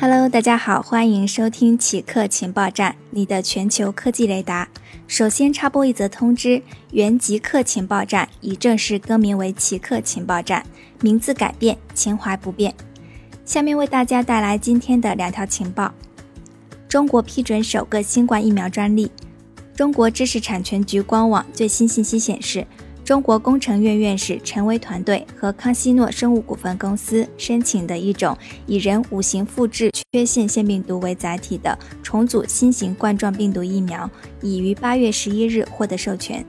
Hello，大家好，欢迎收听奇客情报站，你的全球科技雷达。首先插播一则通知：原极客情报站已正式更名为奇客情报站，名字改变，情怀不变。下面为大家带来今天的两条情报：中国批准首个新冠疫苗专利。中国知识产权局官网最新信息显示。中国工程院院士陈薇团队和康希诺生物股份公司申请的一种以人五型复制缺陷腺病毒为载体的重组新型冠状病毒疫苗，已于八月十一日获得授权。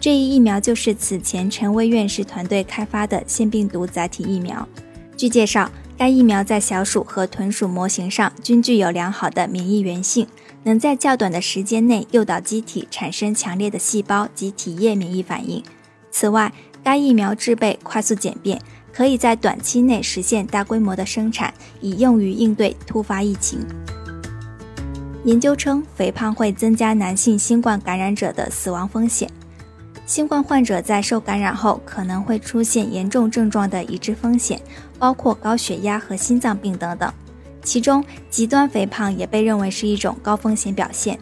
这一疫苗就是此前陈薇院士团队开发的腺病毒载体疫苗。据介绍，该疫苗在小鼠和豚鼠模型上均具有良好的免疫原性，能在较短的时间内诱导机体产生强烈的细胞及体液免疫反应。此外，该疫苗制备快速简便，可以在短期内实现大规模的生产，以用于应对突发疫情。研究称，肥胖会增加男性新冠感染者的死亡风险。新冠患者在受感染后可能会出现严重症状的已知风险，包括高血压和心脏病等等。其中，极端肥胖也被认为是一种高风险表现。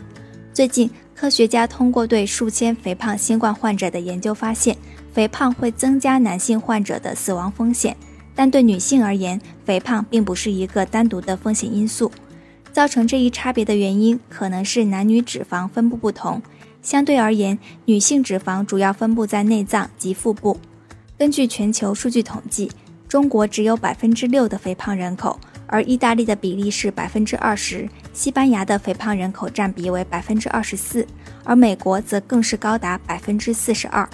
最近，科学家通过对数千肥胖新冠患者的研究发现，肥胖会增加男性患者的死亡风险，但对女性而言，肥胖并不是一个单独的风险因素。造成这一差别的原因可能是男女脂肪分布不同。相对而言，女性脂肪主要分布在内脏及腹部。根据全球数据统计，中国只有百分之六的肥胖人口。而意大利的比例是百分之二十，西班牙的肥胖人口占比为百分之二十四，而美国则更是高达百分之四十二。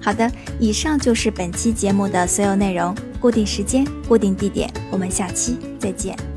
好的，以上就是本期节目的所有内容。固定时间，固定地点，我们下期再见。